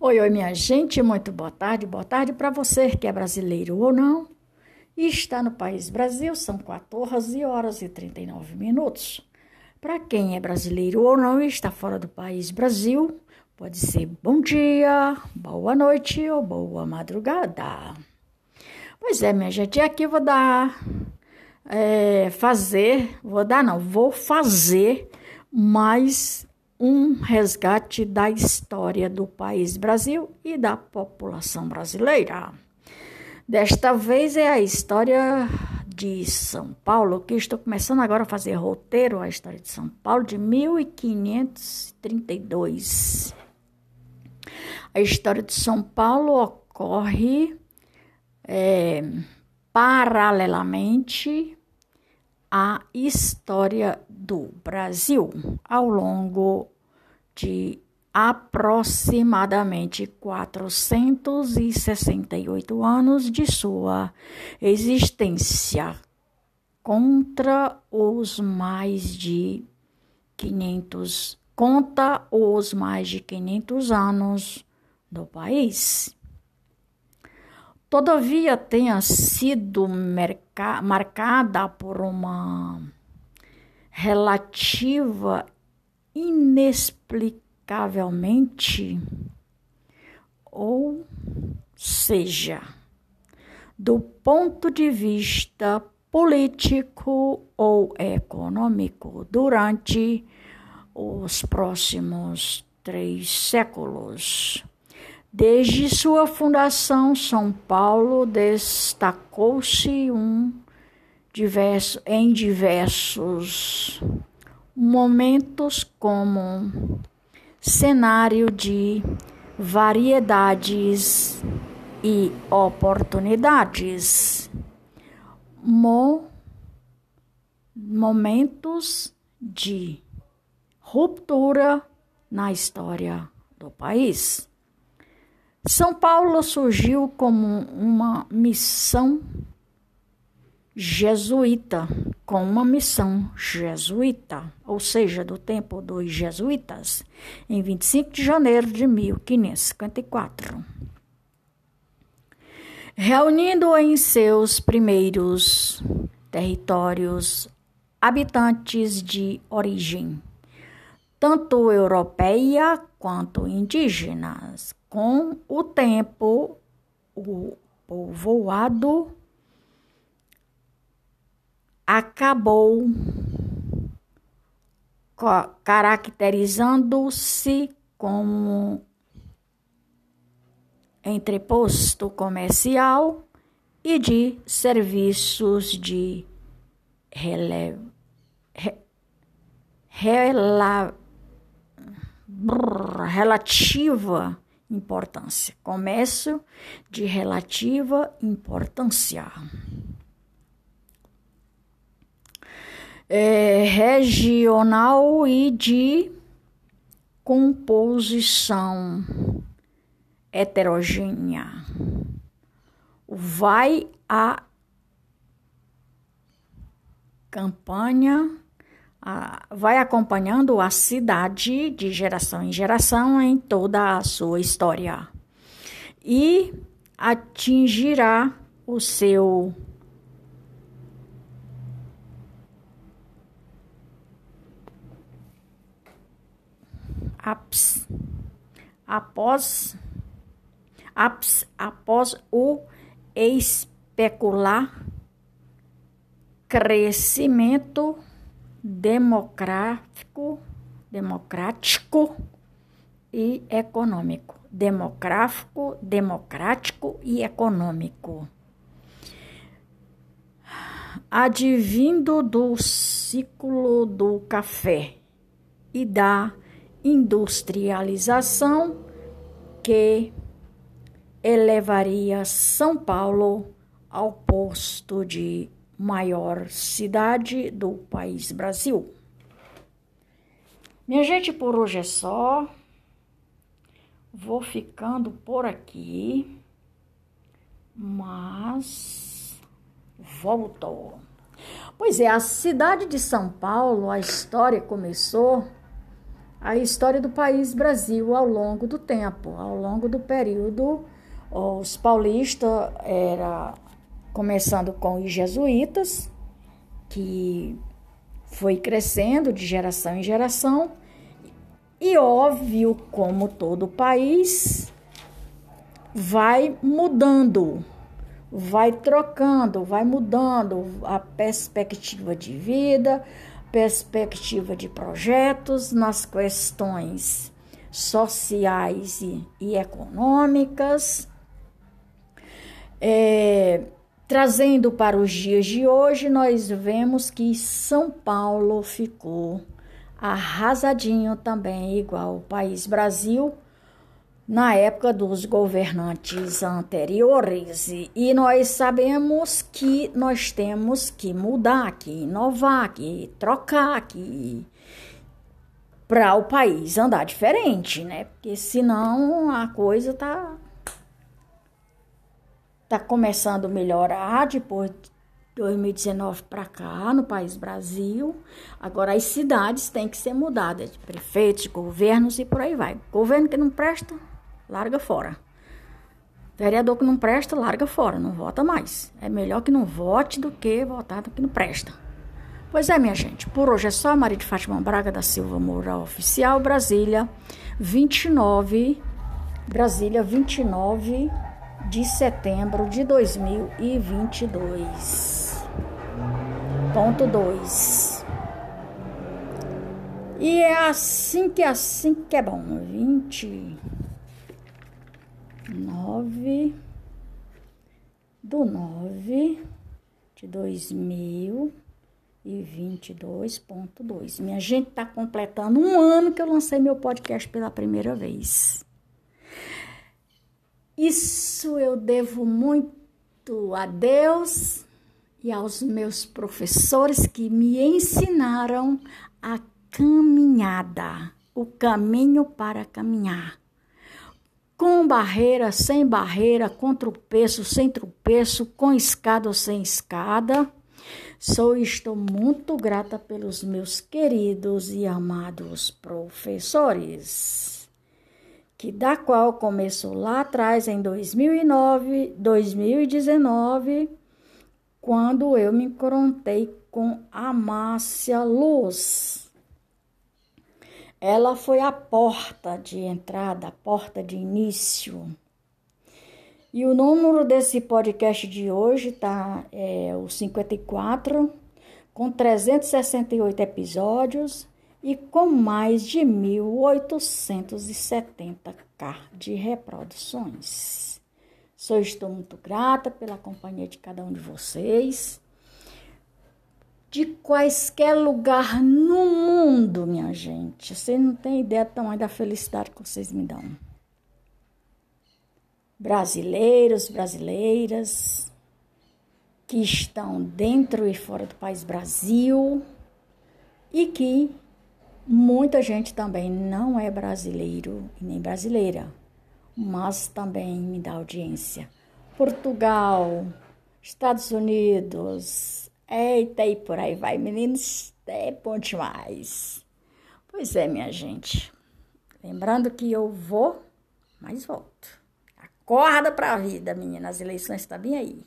Oi, oi, minha gente, muito boa tarde. Boa tarde para você que é brasileiro ou não e está no país Brasil, são 14 horas e 39 minutos. Para quem é brasileiro ou não e está fora do país Brasil, pode ser bom dia, boa noite ou boa madrugada. Pois é, minha gente, aqui vou dar, é, fazer, vou dar não, vou fazer mais um resgate da história do país Brasil e da população brasileira. Desta vez é a história de São Paulo, que estou começando agora a fazer roteiro, a história de São Paulo de 1532. A história de São Paulo ocorre é, paralelamente a história do Brasil ao longo de aproximadamente 468 anos de sua existência contra os mais de 500 conta os mais de 500 anos do país. Todavia tenha sido marcada por uma relativa inexplicavelmente, ou seja, do ponto de vista político ou econômico, durante os próximos três séculos. Desde sua fundação, São Paulo destacou-se um diverso, em diversos momentos como cenário de variedades e oportunidades, Mo, momentos de ruptura na história do país. São Paulo surgiu como uma missão jesuíta, com uma missão jesuíta, ou seja, do tempo dos jesuítas, em 25 de janeiro de 1554. Reunindo em seus primeiros territórios habitantes de origem tanto europeia quanto indígenas, com o tempo, o povoado acabou caracterizando-se como entreposto comercial e de serviços de rele, re, rela, relativa importância. Comércio de relativa importância. É, regional e de composição heterogênea. Vai a campanha vai acompanhando a cidade de geração em geração em toda a sua história e atingirá o seu após ápice após o especular crescimento democrático, democrático e econômico. Demográfico, democrático e econômico. Advindo do ciclo do café e da industrialização que elevaria São Paulo ao posto de maior cidade do país Brasil. Minha gente, por hoje é só. Vou ficando por aqui, mas volto. Pois é, a cidade de São Paulo, a história começou a história do país Brasil ao longo do tempo, ao longo do período. Os paulistas era começando com os jesuítas, que foi crescendo de geração em geração, e óbvio, como todo país, vai mudando, vai trocando, vai mudando a perspectiva de vida, perspectiva de projetos nas questões sociais e, e econômicas. É, trazendo para os dias de hoje, nós vemos que São Paulo ficou arrasadinho também, igual o país Brasil na época dos governantes anteriores. E nós sabemos que nós temos que mudar, que inovar, que trocar, que para o país andar diferente, né? Porque senão a coisa tá tá começando a melhorar depois de 2019 para cá no país Brasil. Agora as cidades têm que ser mudadas, de prefeitos, governos e por aí vai. Governo que não presta, larga fora. Vereador que não presta, larga fora, não vota mais. É melhor que não vote do que votar do que não presta. Pois é, minha gente, por hoje é só. Maria de Fátima Braga da Silva Moura Oficial, Brasília, 29, Brasília, 29 de setembro de 2022. Ponto 2. E é assim que é assim que é bom. 20 nove do nove de dois mil e vinte e dois ponto dois. Minha gente está completando um ano que eu lancei meu podcast pela primeira vez. Isso eu devo muito a Deus e aos meus professores que me ensinaram a caminhada, o caminho para caminhar com barreira, sem barreira, com tropeço, sem tropeço, com escada ou sem escada. Sou estou muito grata pelos meus queridos e amados professores, que da qual começou lá atrás em 2009, 2019, quando eu me confrontei com a Márcia Luz ela foi a porta de entrada, a porta de início. E o número desse podcast de hoje tá é, o 54, com 368 episódios e com mais de 1.870k de reproduções. Sou estou muito grata pela companhia de cada um de vocês de quaisquer lugar no mundo, minha gente. Vocês não têm ideia do tamanho da felicidade que vocês me dão. Brasileiros, brasileiras que estão dentro e fora do país Brasil e que muita gente também não é brasileiro e nem brasileira, mas também me dá audiência. Portugal, Estados Unidos, Eita, e por aí vai, meninos, é bom demais. Pois é, minha gente. Lembrando que eu vou, mas volto. Acorda pra vida, menina, as eleições estão tá bem aí.